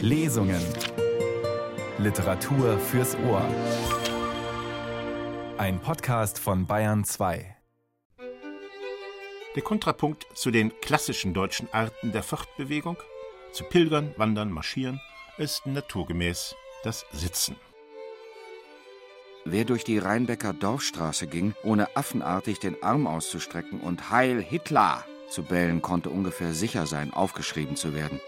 Lesungen. Literatur fürs Ohr. Ein Podcast von Bayern 2. Der Kontrapunkt zu den klassischen deutschen Arten der Fortbewegung, zu Pilgern, Wandern, Marschieren, ist naturgemäß das Sitzen. Wer durch die Rheinbecker Dorfstraße ging, ohne affenartig den Arm auszustrecken und Heil Hitler zu bellen, konnte ungefähr sicher sein, aufgeschrieben zu werden.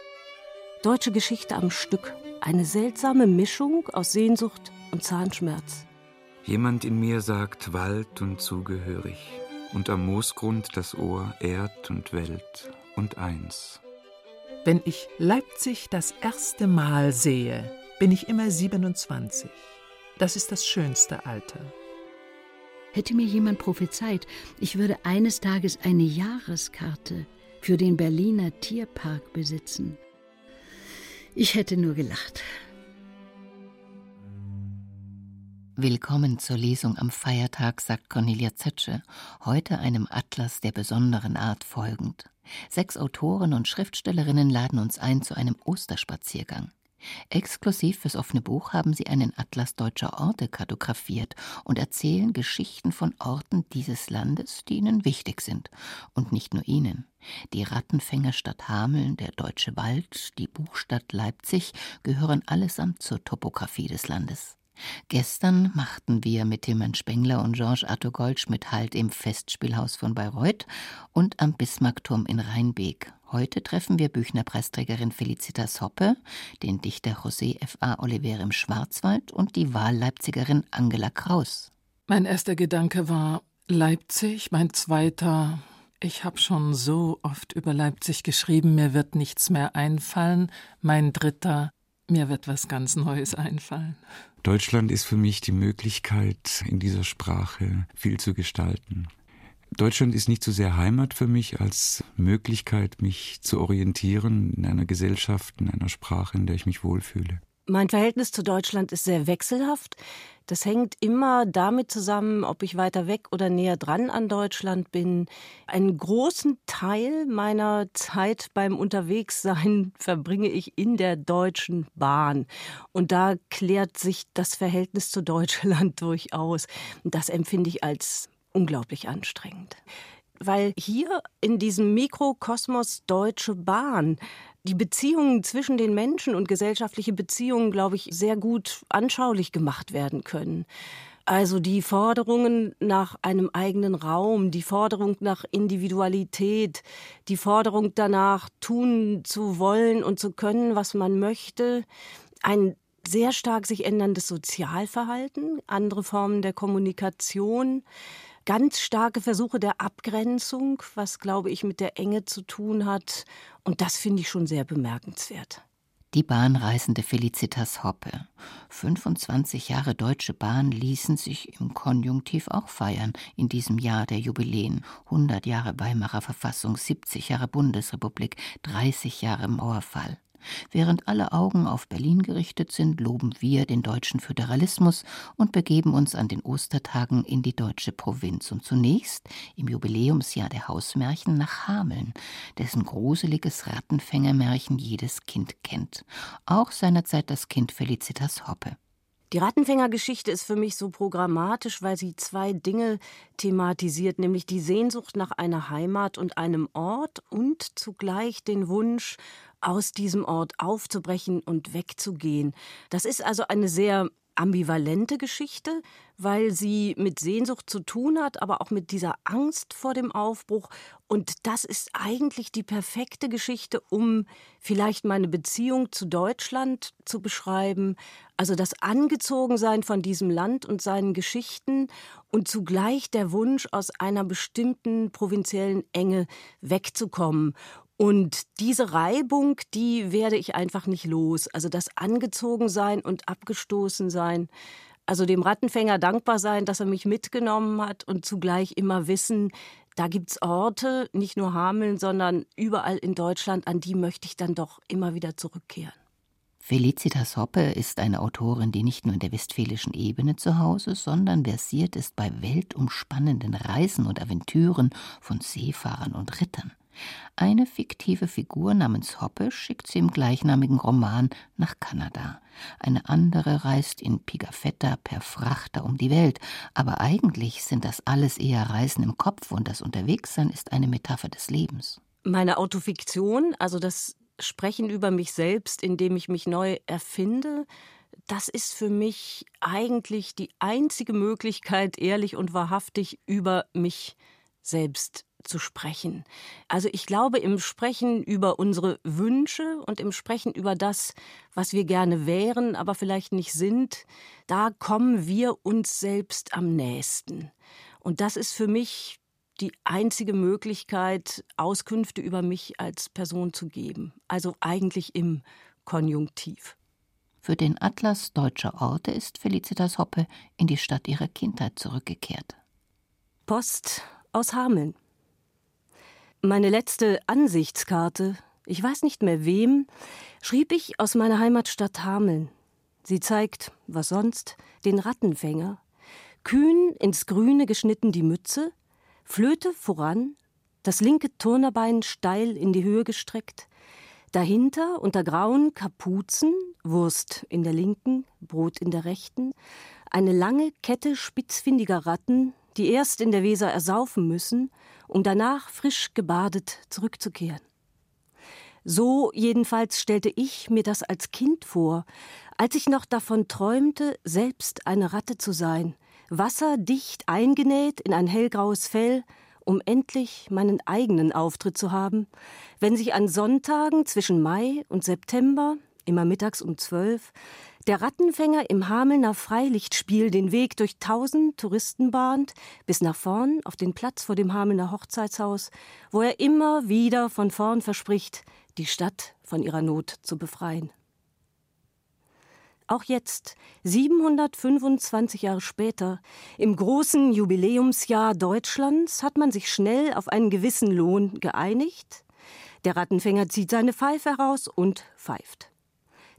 Deutsche Geschichte am Stück. Eine seltsame Mischung aus Sehnsucht und Zahnschmerz. Jemand in mir sagt Wald und zugehörig, und am Moosgrund das Ohr Erd und Welt und eins. Wenn ich Leipzig das erste Mal sehe, bin ich immer 27. Das ist das schönste Alter. Hätte mir jemand prophezeit, ich würde eines Tages eine Jahreskarte für den Berliner Tierpark besitzen. Ich hätte nur gelacht. Willkommen zur Lesung am Feiertag, sagt Cornelia Zetsche, heute einem Atlas der besonderen Art folgend. Sechs Autoren und Schriftstellerinnen laden uns ein zu einem Osterspaziergang. Exklusiv fürs offene Buch haben sie einen Atlas deutscher Orte kartografiert und erzählen Geschichten von Orten dieses Landes, die ihnen wichtig sind. Und nicht nur ihnen. Die Rattenfängerstadt Hameln, der Deutsche Wald, die Buchstadt Leipzig gehören allesamt zur Topographie des Landes. Gestern machten wir mit Tilman Spengler und Georges Arthur Goldschmidt Halt im Festspielhaus von Bayreuth und am Bismarckturm in Rheinbeek. Heute treffen wir Büchnerpreisträgerin Felicitas Hoppe, den Dichter José F.A. Oliver im Schwarzwald und die Wahlleipzigerin Angela Kraus. Mein erster Gedanke war Leipzig, mein zweiter ich habe schon so oft über Leipzig geschrieben, mir wird nichts mehr einfallen. Mein dritter, mir wird was ganz Neues einfallen. Deutschland ist für mich die Möglichkeit, in dieser Sprache viel zu gestalten. Deutschland ist nicht so sehr Heimat für mich als Möglichkeit, mich zu orientieren in einer Gesellschaft, in einer Sprache, in der ich mich wohlfühle. Mein Verhältnis zu Deutschland ist sehr wechselhaft. Das hängt immer damit zusammen, ob ich weiter weg oder näher dran an Deutschland bin. Einen großen Teil meiner Zeit beim Unterwegssein verbringe ich in der Deutschen Bahn. Und da klärt sich das Verhältnis zu Deutschland durchaus. Das empfinde ich als unglaublich anstrengend. Weil hier in diesem Mikrokosmos Deutsche Bahn die Beziehungen zwischen den Menschen und gesellschaftliche Beziehungen, glaube ich, sehr gut anschaulich gemacht werden können. Also die Forderungen nach einem eigenen Raum, die Forderung nach Individualität, die Forderung danach, tun zu wollen und zu können, was man möchte, ein sehr stark sich änderndes Sozialverhalten, andere Formen der Kommunikation, ganz starke Versuche der Abgrenzung, was, glaube ich, mit der Enge zu tun hat. Und das finde ich schon sehr bemerkenswert. Die Bahnreisende Felicitas Hoppe. 25 Jahre Deutsche Bahn ließen sich im Konjunktiv auch feiern in diesem Jahr der Jubiläen. 100 Jahre Weimarer Verfassung, 70 Jahre Bundesrepublik, 30 Jahre Mauerfall. Während alle Augen auf Berlin gerichtet sind, loben wir den deutschen Föderalismus und begeben uns an den Ostertagen in die deutsche Provinz und zunächst im Jubiläumsjahr der Hausmärchen nach Hameln, dessen gruseliges Rattenfängermärchen jedes Kind kennt. Auch seinerzeit das Kind Felicitas Hoppe. Die Rattenfängergeschichte ist für mich so programmatisch, weil sie zwei Dinge thematisiert, nämlich die Sehnsucht nach einer Heimat und einem Ort und zugleich den Wunsch, aus diesem Ort aufzubrechen und wegzugehen. Das ist also eine sehr ambivalente Geschichte, weil sie mit Sehnsucht zu tun hat, aber auch mit dieser Angst vor dem Aufbruch. Und das ist eigentlich die perfekte Geschichte, um vielleicht meine Beziehung zu Deutschland zu beschreiben. Also das Angezogensein von diesem Land und seinen Geschichten und zugleich der Wunsch, aus einer bestimmten provinziellen Enge wegzukommen. Und diese Reibung, die werde ich einfach nicht los. Also das Angezogensein und Abgestoßensein. Also dem Rattenfänger dankbar sein, dass er mich mitgenommen hat und zugleich immer wissen, da gibt es Orte, nicht nur Hameln, sondern überall in Deutschland, an die möchte ich dann doch immer wieder zurückkehren. Felicitas Hoppe ist eine Autorin, die nicht nur in der westfälischen Ebene zu Hause, sondern versiert ist bei weltumspannenden Reisen und Aventüren von Seefahrern und Rittern. Eine fiktive Figur namens Hoppe schickt sie im gleichnamigen Roman nach Kanada. Eine andere reist in Pigafetta per Frachter um die Welt. Aber eigentlich sind das alles eher Reisen im Kopf und das Unterwegssein ist eine Metapher des Lebens. Meine Autofiktion, also das Sprechen über mich selbst, indem ich mich neu erfinde, das ist für mich eigentlich die einzige Möglichkeit, ehrlich und wahrhaftig über mich selbst zu sprechen. Also ich glaube, im Sprechen über unsere Wünsche und im Sprechen über das, was wir gerne wären, aber vielleicht nicht sind, da kommen wir uns selbst am nächsten. Und das ist für mich die einzige Möglichkeit, Auskünfte über mich als Person zu geben. Also eigentlich im Konjunktiv. Für den Atlas deutscher Orte ist Felicitas Hoppe in die Stadt ihrer Kindheit zurückgekehrt. Post aus Hameln. Meine letzte Ansichtskarte, ich weiß nicht mehr wem, schrieb ich aus meiner Heimatstadt Hameln. Sie zeigt, was sonst, den Rattenfänger. Kühn ins Grüne geschnitten die Mütze, Flöte voran, das linke Turnerbein steil in die Höhe gestreckt, dahinter unter grauen Kapuzen, Wurst in der linken, Brot in der rechten, eine lange Kette spitzfindiger Ratten, die erst in der Weser ersaufen müssen, um danach frisch gebadet zurückzukehren. So jedenfalls stellte ich mir das als Kind vor, als ich noch davon träumte, selbst eine Ratte zu sein, wasserdicht eingenäht in ein hellgraues Fell, um endlich meinen eigenen Auftritt zu haben, wenn sich an Sonntagen zwischen Mai und September, immer mittags um zwölf, der Rattenfänger im Hamelner Freilichtspiel den Weg durch tausend Touristen bahnt, bis nach vorn auf den Platz vor dem Hamelner Hochzeitshaus, wo er immer wieder von vorn verspricht, die Stadt von ihrer Not zu befreien. Auch jetzt, 725 Jahre später, im großen Jubiläumsjahr Deutschlands, hat man sich schnell auf einen gewissen Lohn geeinigt. Der Rattenfänger zieht seine Pfeife heraus und pfeift.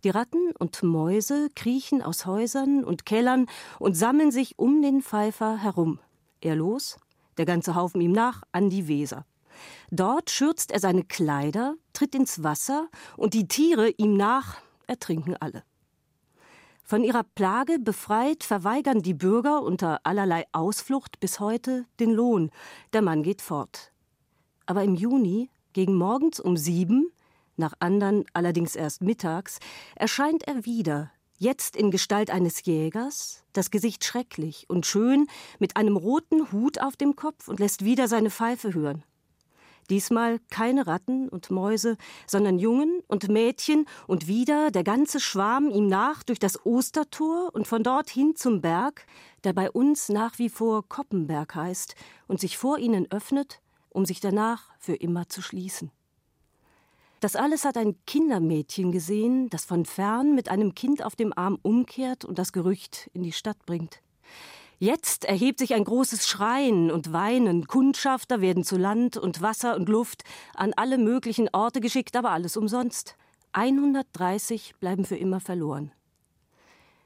Die Ratten und Mäuse kriechen aus Häusern und Kellern und sammeln sich um den Pfeifer herum. Er los, der ganze Haufen ihm nach, an die Weser. Dort schürzt er seine Kleider, tritt ins Wasser und die Tiere ihm nach ertrinken alle. Von ihrer Plage befreit verweigern die Bürger unter allerlei Ausflucht bis heute den Lohn. Der Mann geht fort. Aber im Juni, gegen morgens um sieben, nach andern allerdings erst mittags, erscheint er wieder, jetzt in Gestalt eines Jägers, das Gesicht schrecklich und schön, mit einem roten Hut auf dem Kopf und lässt wieder seine Pfeife hören. Diesmal keine Ratten und Mäuse, sondern Jungen und Mädchen und wieder der ganze Schwarm ihm nach durch das Ostertor und von dort hin zum Berg, der bei uns nach wie vor Koppenberg heißt und sich vor ihnen öffnet, um sich danach für immer zu schließen. Das alles hat ein Kindermädchen gesehen, das von fern mit einem Kind auf dem Arm umkehrt und das Gerücht in die Stadt bringt. Jetzt erhebt sich ein großes Schreien und Weinen. Kundschafter werden zu Land und Wasser und Luft an alle möglichen Orte geschickt, aber alles umsonst. 130 bleiben für immer verloren.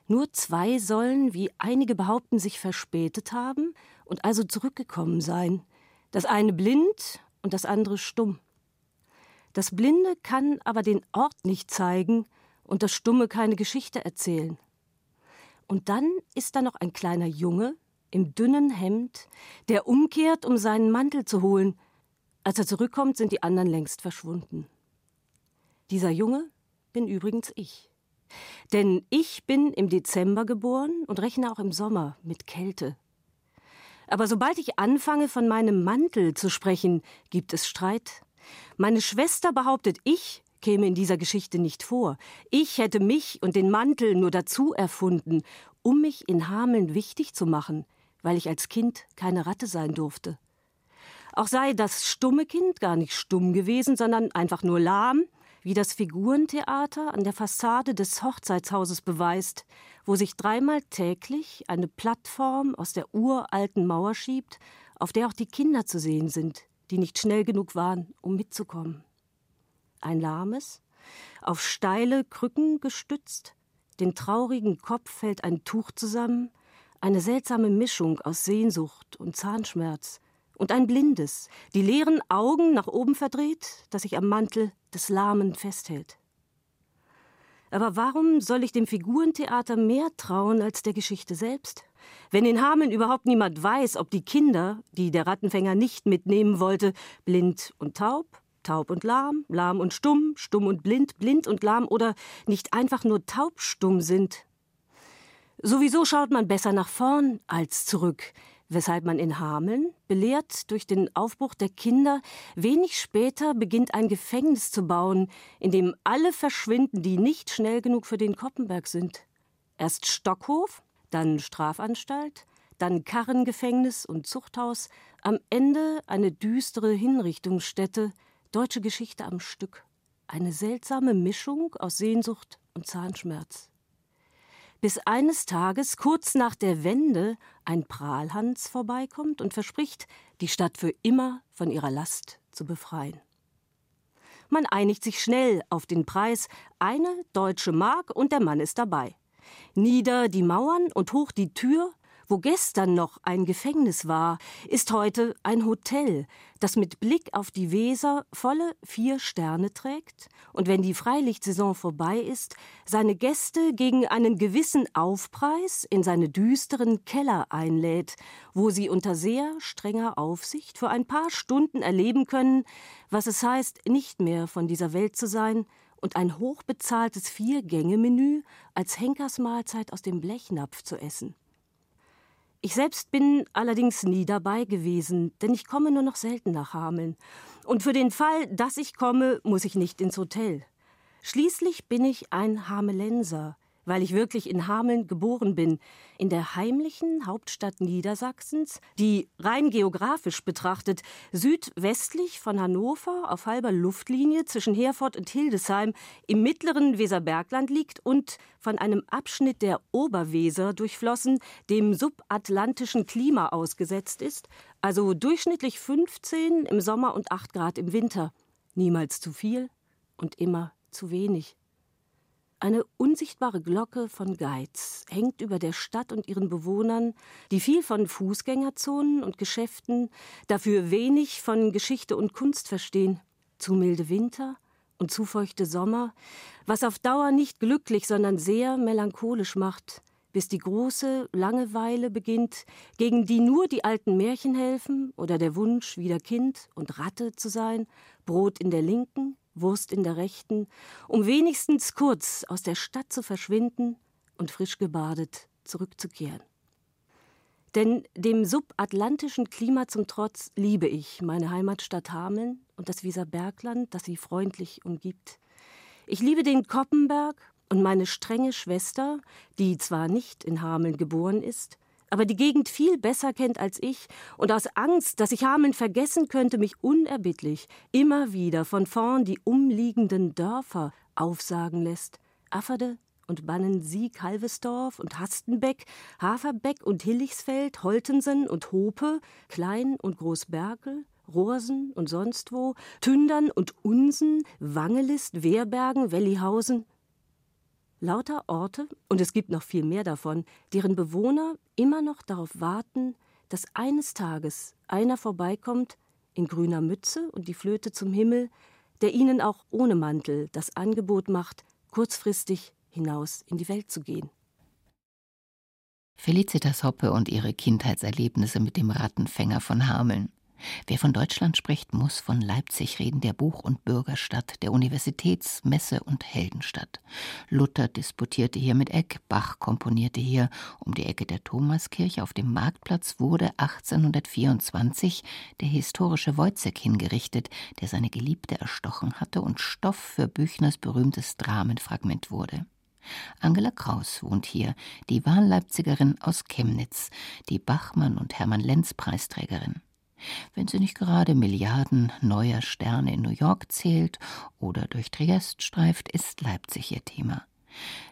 Nur zwei sollen, wie einige behaupten, sich verspätet haben und also zurückgekommen sein. Das eine blind und das andere stumm. Das Blinde kann aber den Ort nicht zeigen und das Stumme keine Geschichte erzählen. Und dann ist da noch ein kleiner Junge im dünnen Hemd, der umkehrt, um seinen Mantel zu holen. Als er zurückkommt, sind die anderen längst verschwunden. Dieser Junge bin übrigens ich. Denn ich bin im Dezember geboren und rechne auch im Sommer mit Kälte. Aber sobald ich anfange, von meinem Mantel zu sprechen, gibt es Streit meine Schwester behauptet, ich käme in dieser Geschichte nicht vor. Ich hätte mich und den Mantel nur dazu erfunden, um mich in Hameln wichtig zu machen, weil ich als Kind keine Ratte sein durfte. Auch sei das stumme Kind gar nicht stumm gewesen, sondern einfach nur lahm, wie das Figurentheater an der Fassade des Hochzeitshauses beweist, wo sich dreimal täglich eine Plattform aus der uralten Mauer schiebt, auf der auch die Kinder zu sehen sind, die nicht schnell genug waren, um mitzukommen. Ein lahmes, auf steile Krücken gestützt, den traurigen Kopf fällt ein Tuch zusammen, eine seltsame Mischung aus Sehnsucht und Zahnschmerz und ein blindes, die leeren Augen nach oben verdreht, das sich am Mantel des Lahmen festhält. Aber warum soll ich dem Figurentheater mehr trauen als der Geschichte selbst? Wenn in Hameln überhaupt niemand weiß, ob die Kinder, die der Rattenfänger nicht mitnehmen wollte, blind und taub, taub und lahm, lahm und stumm, stumm und blind, blind und lahm oder nicht einfach nur taubstumm sind. Sowieso schaut man besser nach vorn als zurück, weshalb man in Hameln, belehrt durch den Aufbruch der Kinder, wenig später beginnt ein Gefängnis zu bauen, in dem alle verschwinden, die nicht schnell genug für den Koppenberg sind. Erst Stockhof, dann Strafanstalt, dann Karrengefängnis und Zuchthaus, am Ende eine düstere Hinrichtungsstätte, deutsche Geschichte am Stück. Eine seltsame Mischung aus Sehnsucht und Zahnschmerz bis eines Tages, kurz nach der Wende, ein Prahlhans vorbeikommt und verspricht, die Stadt für immer von ihrer Last zu befreien. Man einigt sich schnell auf den Preis, eine deutsche Mark und der Mann ist dabei. Nieder die Mauern und hoch die Tür, wo gestern noch ein Gefängnis war, ist heute ein Hotel, das mit Blick auf die Weser volle vier Sterne trägt. Und wenn die Freilichtsaison vorbei ist, seine Gäste gegen einen gewissen Aufpreis in seine düsteren Keller einlädt, wo sie unter sehr strenger Aufsicht für ein paar Stunden erleben können, was es heißt, nicht mehr von dieser Welt zu sein und ein hochbezahltes Vier-Gänge-Menü als Henkersmahlzeit aus dem Blechnapf zu essen. Ich selbst bin allerdings nie dabei gewesen, denn ich komme nur noch selten nach Hameln. Und für den Fall, dass ich komme, muss ich nicht ins Hotel. Schließlich bin ich ein Hamelenser weil ich wirklich in Hameln geboren bin, in der heimlichen Hauptstadt Niedersachsens, die rein geografisch betrachtet südwestlich von Hannover auf halber Luftlinie zwischen Herford und Hildesheim im mittleren Weserbergland liegt und von einem Abschnitt der Oberweser durchflossen, dem subatlantischen Klima ausgesetzt ist, also durchschnittlich 15 im Sommer und 8 Grad im Winter. Niemals zu viel und immer zu wenig. Eine unsichtbare Glocke von Geiz hängt über der Stadt und ihren Bewohnern, die viel von Fußgängerzonen und Geschäften, dafür wenig von Geschichte und Kunst verstehen. Zu milde Winter und zu feuchte Sommer, was auf Dauer nicht glücklich, sondern sehr melancholisch macht, bis die große Langeweile beginnt, gegen die nur die alten Märchen helfen oder der Wunsch, wieder Kind und Ratte zu sein, Brot in der linken, Wurst in der rechten, um wenigstens kurz aus der Stadt zu verschwinden und frisch gebadet zurückzukehren. Denn dem subatlantischen Klima zum Trotz liebe ich meine Heimatstadt Hameln und das Wieserbergland, das sie freundlich umgibt. Ich liebe den Koppenberg und meine strenge Schwester, die zwar nicht in Hameln geboren ist, aber die Gegend viel besser kennt als ich und aus Angst, dass ich Hameln vergessen könnte, mich unerbittlich immer wieder von vorn die umliegenden Dörfer aufsagen lässt. Afferde und Bannensieg, Halvesdorf und Hastenbeck, Haferbeck und Hillichsfeld, Holtensen und Hope, Klein und Großberkel, Rohrsen und sonst wo, Tündern und Unsen, Wangelist, Wehrbergen, Wellihausen, Lauter Orte, und es gibt noch viel mehr davon, deren Bewohner immer noch darauf warten, dass eines Tages einer vorbeikommt in grüner Mütze und die Flöte zum Himmel, der ihnen auch ohne Mantel das Angebot macht, kurzfristig hinaus in die Welt zu gehen. Felicitas Hoppe und ihre Kindheitserlebnisse mit dem Rattenfänger von Hameln. Wer von Deutschland spricht, muss von Leipzig reden, der Buch- und Bürgerstadt, der Universitäts-, Messe- und Heldenstadt. Luther disputierte hier mit Eck, Bach komponierte hier. Um die Ecke der Thomaskirche auf dem Marktplatz wurde 1824 der historische Wojzeck hingerichtet, der seine Geliebte erstochen hatte und Stoff für Büchners berühmtes Dramenfragment wurde. Angela Kraus wohnt hier, die Wahlleipzigerin aus Chemnitz, die Bachmann und Hermann Lenz Preisträgerin. Wenn sie nicht gerade Milliarden neuer Sterne in New York zählt oder durch Triest streift, ist Leipzig ihr Thema.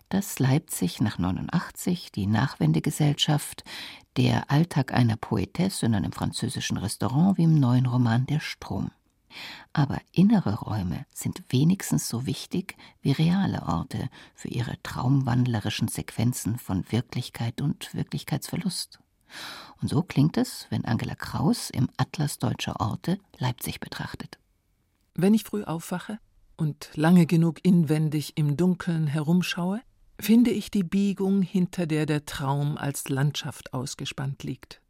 Dass Leipzig nach 89 die Nachwendegesellschaft, der Alltag einer Poetesse in einem französischen Restaurant wie im neuen Roman Der Strom. Aber innere Räume sind wenigstens so wichtig wie reale Orte für ihre traumwandlerischen Sequenzen von Wirklichkeit und Wirklichkeitsverlust. Und so klingt es, wenn Angela Kraus im Atlas deutscher Orte Leipzig betrachtet. Wenn ich früh aufwache und lange genug inwendig im Dunkeln herumschaue, finde ich die Biegung, hinter der der Traum als Landschaft ausgespannt liegt.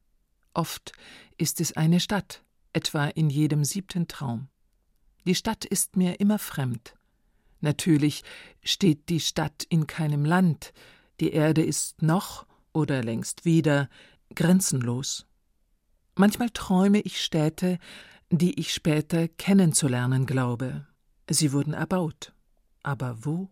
Oft ist es eine Stadt, etwa in jedem siebten Traum. Die Stadt ist mir immer fremd. Natürlich steht die Stadt in keinem Land, die Erde ist noch oder längst wieder grenzenlos. Manchmal träume ich Städte, die ich später kennenzulernen glaube. Sie wurden erbaut. Aber wo?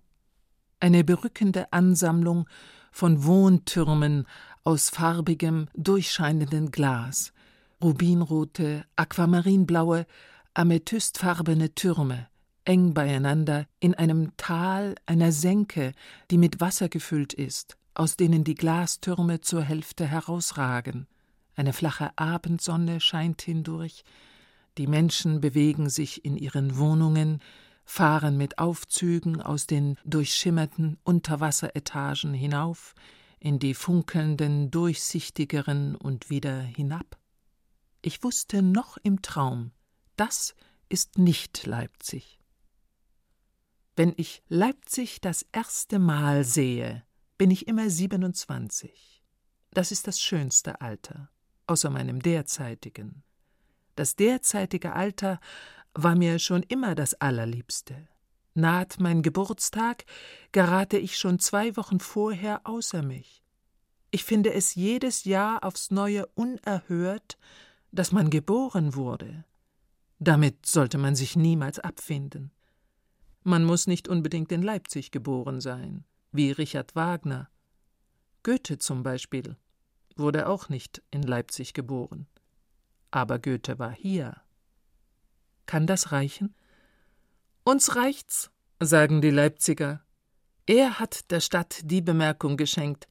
Eine berückende Ansammlung von Wohntürmen aus farbigem, durchscheinenden Glas, rubinrote, aquamarinblaue, amethystfarbene Türme, eng beieinander in einem Tal einer Senke, die mit Wasser gefüllt ist, aus denen die Glastürme zur Hälfte herausragen. Eine flache Abendsonne scheint hindurch, die Menschen bewegen sich in ihren Wohnungen, fahren mit Aufzügen aus den durchschimmerten Unterwasseretagen hinauf in die funkelnden, durchsichtigeren und wieder hinab. Ich wusste noch im Traum, das ist nicht Leipzig. Wenn ich Leipzig das erste Mal sehe, bin ich immer 27. Das ist das schönste Alter, außer meinem derzeitigen. Das derzeitige Alter war mir schon immer das allerliebste. Naht mein Geburtstag, gerate ich schon zwei Wochen vorher außer mich. Ich finde es jedes Jahr aufs neue unerhört, dass man geboren wurde. Damit sollte man sich niemals abfinden. Man muss nicht unbedingt in Leipzig geboren sein wie Richard Wagner. Goethe zum Beispiel wurde auch nicht in Leipzig geboren. Aber Goethe war hier. Kann das reichen? Uns reicht's, sagen die Leipziger. Er hat der Stadt die Bemerkung geschenkt,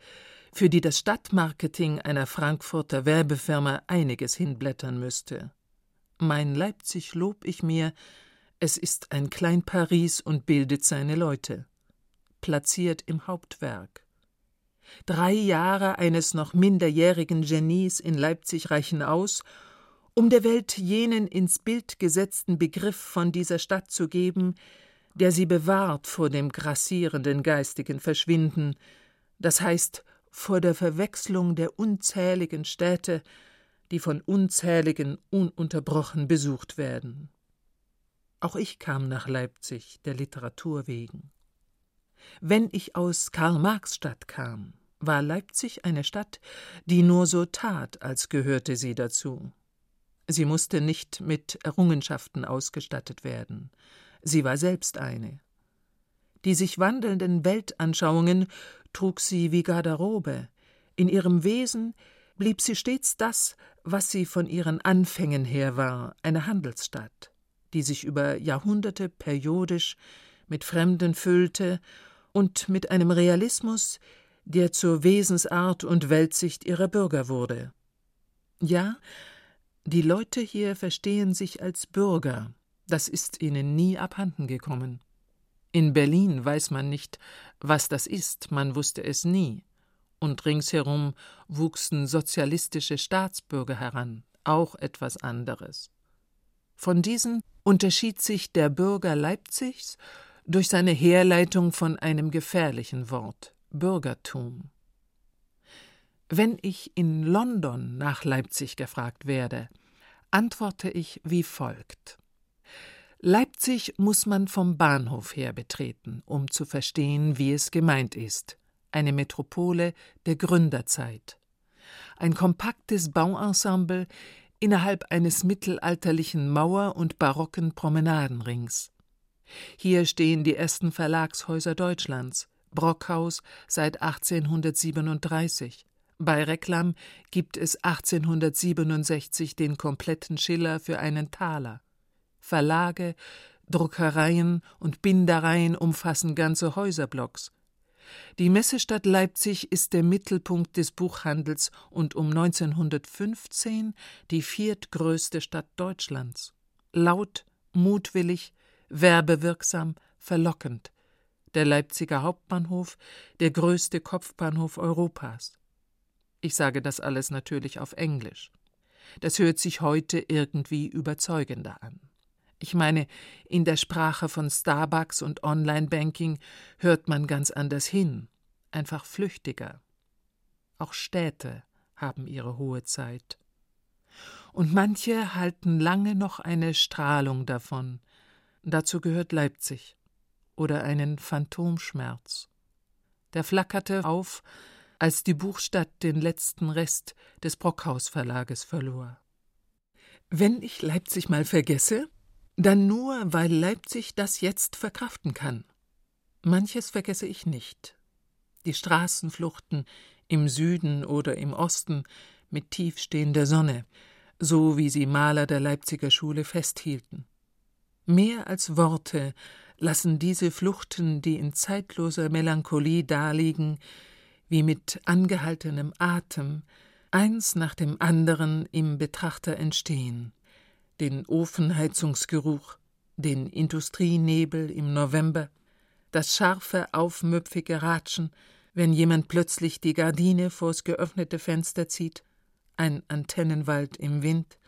für die das Stadtmarketing einer Frankfurter Werbefirma einiges hinblättern müsste. Mein Leipzig lob ich mir, es ist ein Klein Paris und bildet seine Leute platziert im Hauptwerk. Drei Jahre eines noch minderjährigen Genies in Leipzig reichen aus, um der Welt jenen ins Bild gesetzten Begriff von dieser Stadt zu geben, der sie bewahrt vor dem grassierenden geistigen Verschwinden, das heißt vor der Verwechslung der unzähligen Städte, die von unzähligen ununterbrochen besucht werden. Auch ich kam nach Leipzig der Literatur wegen. Wenn ich aus Karl-Marx-Stadt kam, war Leipzig eine Stadt, die nur so tat, als gehörte sie dazu. Sie musste nicht mit Errungenschaften ausgestattet werden. Sie war selbst eine. Die sich wandelnden Weltanschauungen trug sie wie Garderobe. In ihrem Wesen blieb sie stets das, was sie von ihren Anfängen her war, eine Handelsstadt, die sich über Jahrhunderte periodisch mit Fremden füllte und mit einem Realismus, der zur Wesensart und Weltsicht ihrer Bürger wurde. Ja, die Leute hier verstehen sich als Bürger, das ist ihnen nie abhanden gekommen. In Berlin weiß man nicht, was das ist, man wusste es nie. Und ringsherum wuchsen sozialistische Staatsbürger heran, auch etwas anderes. Von diesen unterschied sich der Bürger Leipzigs durch seine Herleitung von einem gefährlichen Wort Bürgertum. Wenn ich in London nach Leipzig gefragt werde, antworte ich wie folgt Leipzig muss man vom Bahnhof her betreten, um zu verstehen, wie es gemeint ist eine Metropole der Gründerzeit. Ein kompaktes Bauensemble innerhalb eines mittelalterlichen Mauer- und barocken Promenadenrings. Hier stehen die ersten Verlagshäuser Deutschlands, Brockhaus seit 1837. Bei Reklam gibt es 1867 den kompletten Schiller für einen Taler. Verlage, Druckereien und Bindereien umfassen ganze Häuserblocks. Die Messestadt Leipzig ist der Mittelpunkt des Buchhandels und um 1915 die viertgrößte Stadt Deutschlands. Laut, mutwillig, werbewirksam, verlockend. Der Leipziger Hauptbahnhof, der größte Kopfbahnhof Europas. Ich sage das alles natürlich auf Englisch. Das hört sich heute irgendwie überzeugender an. Ich meine, in der Sprache von Starbucks und Online-Banking hört man ganz anders hin, einfach flüchtiger. Auch Städte haben ihre hohe Zeit. Und manche halten lange noch eine Strahlung davon. Dazu gehört Leipzig oder einen Phantomschmerz. Der flackerte auf, als die Buchstadt den letzten Rest des Brockhaus Verlages verlor. Wenn ich Leipzig mal vergesse, dann nur, weil Leipzig das jetzt verkraften kann. Manches vergesse ich nicht. Die Straßenfluchten im Süden oder im Osten mit tiefstehender Sonne, so wie sie Maler der Leipziger Schule festhielten. Mehr als Worte lassen diese Fluchten, die in zeitloser Melancholie daliegen, wie mit angehaltenem Atem, eins nach dem anderen im Betrachter entstehen. Den Ofenheizungsgeruch, den Industrienebel im November, das scharfe, aufmüpfige Ratschen, wenn jemand plötzlich die Gardine vors geöffnete Fenster zieht, ein Antennenwald im Wind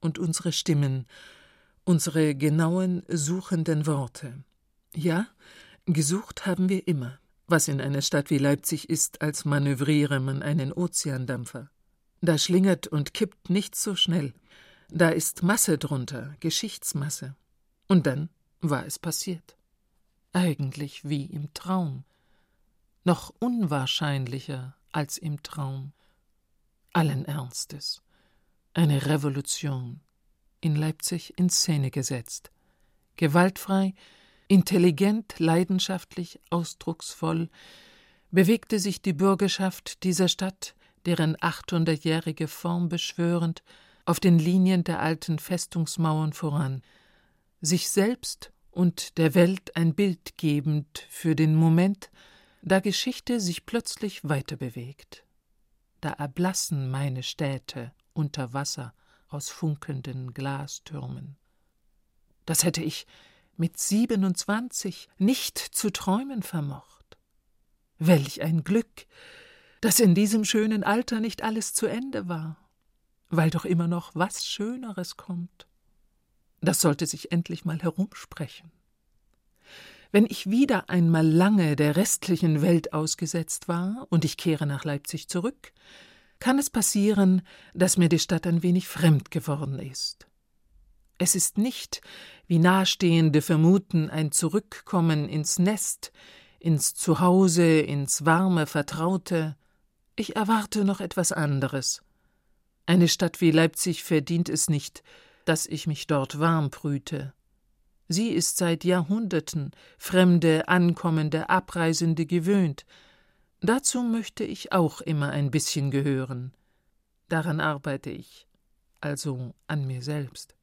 und unsere Stimmen, unsere genauen, suchenden Worte. Ja, gesucht haben wir immer. Was in einer Stadt wie Leipzig ist, als manövriere man einen Ozeandampfer. Da schlingert und kippt nichts so schnell. Da ist Masse drunter, Geschichtsmasse. Und dann war es passiert. Eigentlich wie im Traum. Noch unwahrscheinlicher als im Traum. Allen Ernstes. Eine Revolution. In Leipzig in Szene gesetzt. Gewaltfrei, intelligent, leidenschaftlich, ausdrucksvoll bewegte sich die Bürgerschaft dieser Stadt, deren achthundertjährige Form beschwörend, auf den Linien der alten Festungsmauern voran, sich selbst und der Welt ein Bild gebend für den Moment, da Geschichte sich plötzlich weiterbewegt. Da erblassen meine Städte unter Wasser aus funkelnden Glastürmen. Das hätte ich mit siebenundzwanzig nicht zu träumen vermocht. Welch ein Glück, dass in diesem schönen Alter nicht alles zu Ende war weil doch immer noch was Schöneres kommt. Das sollte sich endlich mal herumsprechen. Wenn ich wieder einmal lange der restlichen Welt ausgesetzt war und ich kehre nach Leipzig zurück, kann es passieren, dass mir die Stadt ein wenig fremd geworden ist. Es ist nicht, wie Nahestehende vermuten, ein Zurückkommen ins Nest, ins Zuhause, ins warme, Vertraute. Ich erwarte noch etwas anderes. Eine Stadt wie Leipzig verdient es nicht, dass ich mich dort warm brüte. Sie ist seit Jahrhunderten Fremde, Ankommende, Abreisende gewöhnt. Dazu möchte ich auch immer ein bisschen gehören. Daran arbeite ich, also an mir selbst.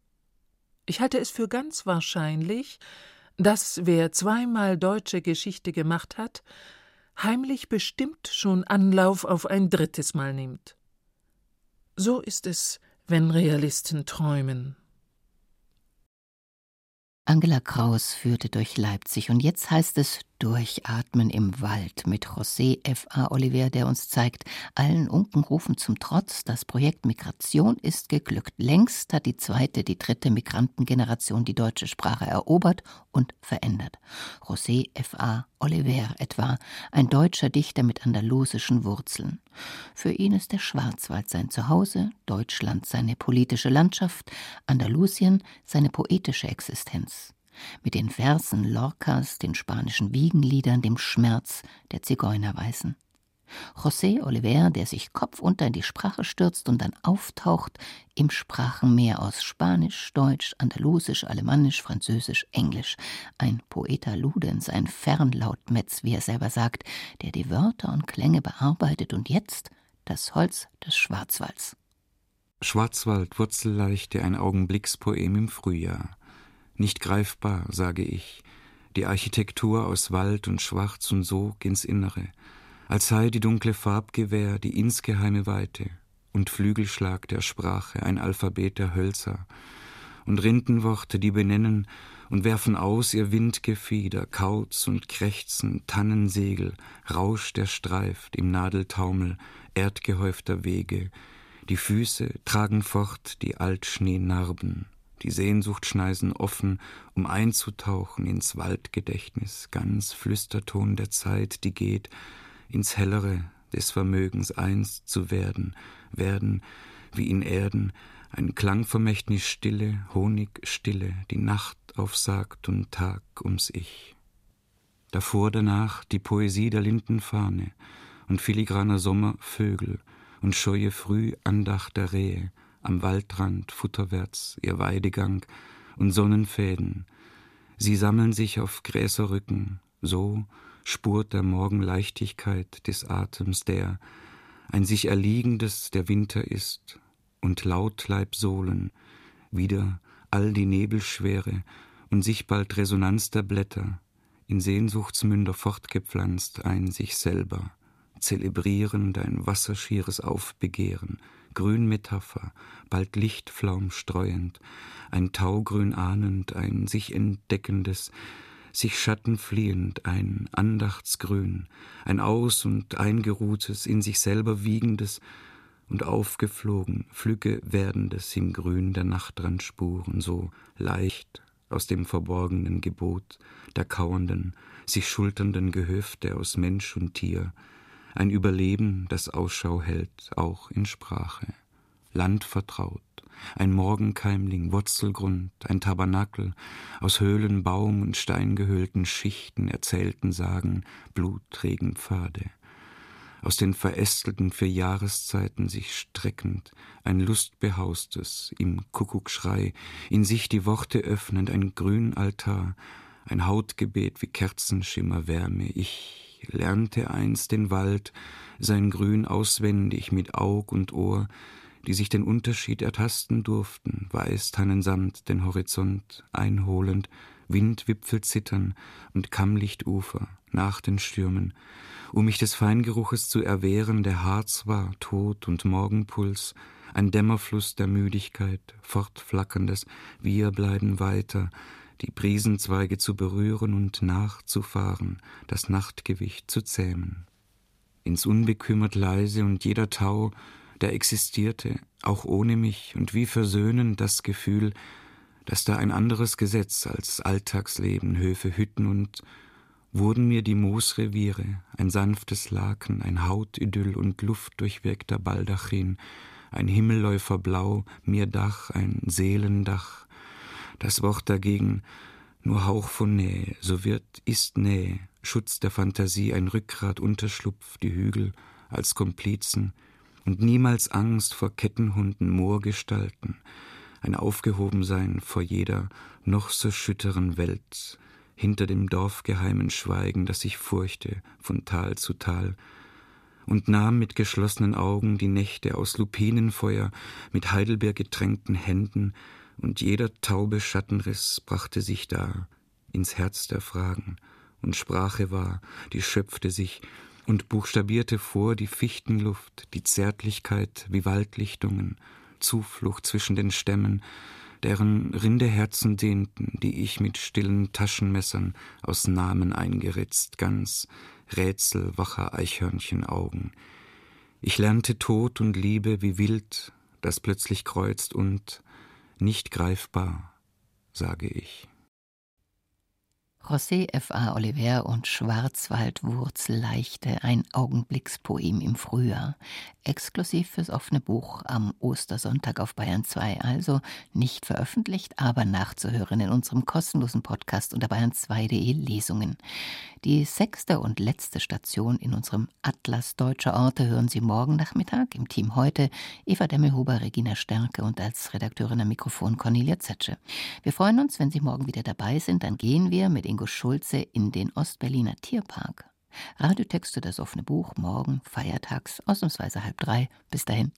Ich halte es für ganz wahrscheinlich, dass wer zweimal deutsche Geschichte gemacht hat, heimlich bestimmt schon Anlauf auf ein drittes Mal nimmt. So ist es, wenn Realisten träumen. Angela Kraus führte durch Leipzig und jetzt heißt es Durchatmen im Wald mit José F. A. Oliver, der uns zeigt, allen Unkenrufen zum Trotz, das Projekt Migration ist geglückt. Längst hat die zweite, die dritte Migrantengeneration die deutsche Sprache erobert und verändert. José F. A. Oliver etwa, ein deutscher Dichter mit andalusischen Wurzeln. Für ihn ist der Schwarzwald sein Zuhause, Deutschland seine politische Landschaft, Andalusien seine poetische Existenz mit den Versen Lorcas, den spanischen Wiegenliedern, dem Schmerz der Zigeunerweißen. José Oliver, der sich kopfunter in die Sprache stürzt und dann auftaucht im Sprachenmeer aus Spanisch, Deutsch, Andalusisch, Alemannisch, Französisch, Englisch. Ein Poeta Ludens, ein Fernlautmetz, wie er selber sagt, der die Wörter und Klänge bearbeitet und jetzt das Holz des Schwarzwalds. Schwarzwald, Wurzelleichte, ein Augenblickspoem im Frühjahr. Nicht greifbar, sage ich, die Architektur aus Wald und Schwarz und Sog ins Innere, als sei die dunkle Farbgewehr die insgeheime Weite und Flügelschlag der Sprache ein Alphabet der Hölzer. Und Rindenworte, die benennen, und werfen aus ihr Windgefieder, Kauz und Krächzen, Tannensegel, Rausch, der streift im Nadeltaumel erdgehäufter Wege, die Füße tragen fort die Altschneenarben, die Sehnsuchtschneisen offen, um einzutauchen ins Waldgedächtnis, ganz Flüsterton der Zeit, die geht, ins Hellere des Vermögens einst zu werden, werden wie in Erden, ein Klangvermächtnis Stille, Honigstille, die Nacht aufsagt und Tag ums Ich. Davor danach die Poesie der Lindenfahne und filigraner Sommervögel und scheue Früh Andacht der Rehe, am Waldrand futterwärts ihr Weidegang und Sonnenfäden. Sie sammeln sich auf Gräserrücken, so spurt der Morgen Leichtigkeit des Atems, der ein sich erliegendes der Winter ist, und Lautleibsohlen, wieder all die Nebelschwere und sich bald Resonanz der Blätter, in Sehnsuchtsmünder fortgepflanzt ein sich selber, zelebrierend ein wasserschieres Aufbegehren, Grünmetapher, bald Lichtflaum streuend, ein Taugrün ahnend, ein sich entdeckendes, sich Schatten fliehend, ein Andachtsgrün, ein aus- und eingeruhtes, in sich selber wiegendes und aufgeflogen, flügge werdendes im Grün der Nachtrandspuren, so leicht aus dem verborgenen Gebot der kauernden, sich schulternden Gehöfte aus Mensch und Tier, ein Überleben, das Ausschau hält, auch in Sprache. Land vertraut, ein Morgenkeimling, Wurzelgrund, ein Tabernakel, aus Höhlen, Baum und steingehöhlten Schichten erzählten Sagen, Blutregenpfade, aus den verästelten vier Jahreszeiten sich streckend, ein lustbehaustes, im Kuckuckschrei, in sich die Worte öffnend, ein Grünaltar, ein Hautgebet wie Kerzenschimmer Wärme, ich lernte einst den Wald, sein Grün auswendig mit Aug und Ohr, die sich den Unterschied ertasten durften, weiß Tannensamt den Horizont einholend, Windwipfel zittern und Kammlichtufer nach den Stürmen, um mich des Feingeruches zu erwehren, der Harz war, Tod und Morgenpuls, ein Dämmerfluss der Müdigkeit, fortflackerndes Wir bleiben weiter, die Briesenzweige zu berühren und nachzufahren, das Nachtgewicht zu zähmen. Ins Unbekümmert leise und jeder Tau, der existierte, auch ohne mich, und wie versöhnend das Gefühl, dass da ein anderes Gesetz als Alltagsleben, Höfe, Hütten und wurden mir die Moosreviere, ein sanftes Laken, ein Hautidyll und luftdurchwirkter Baldachin, ein Himmelläufer Blau, mir Dach, ein Seelendach, das Wort dagegen nur Hauch von Nähe, so wird, ist Nähe, Schutz der Fantasie, ein Rückgrat, Unterschlupf, die Hügel als Komplizen. Und niemals Angst vor Kettenhunden, Moorgestalten, ein Aufgehobensein vor jeder noch so schütteren Welt, hinter dem dorfgeheimen Schweigen, das ich furchte von Tal zu Tal, und nahm mit geschlossenen Augen die Nächte aus Lupinenfeuer, mit Heidelbeer getränkten Händen, und jeder taube Schattenriss brachte sich da ins Herz der Fragen, und Sprache war, die schöpfte sich und buchstabierte vor die Fichtenluft, die Zärtlichkeit wie Waldlichtungen, Zuflucht zwischen den Stämmen, deren Rindeherzen dehnten, die ich mit stillen Taschenmessern aus Namen eingeritzt, ganz rätselwacher Eichhörnchenaugen. Ich lernte Tod und Liebe wie wild, das plötzlich kreuzt und nicht greifbar, sage ich. José F. A. Oliver und Schwarzwaldwurzelleichte, ein Augenblickspoem im Frühjahr. Exklusiv fürs offene Buch am Ostersonntag auf Bayern 2. Also nicht veröffentlicht, aber nachzuhören in unserem kostenlosen Podcast unter bayern2.de Lesungen. Die sechste und letzte Station in unserem Atlas deutscher Orte hören Sie morgen Nachmittag im Team heute Eva Demmelhuber, Regina Stärke und als Redakteurin am Mikrofon Cornelia Zetsche. Wir freuen uns, wenn Sie morgen wieder dabei sind. Dann gehen wir mit Ingo Schulze in den Ostberliner Tierpark. Radiotexte das offene Buch morgen, feiertags, ausnahmsweise halb drei. Bis dahin.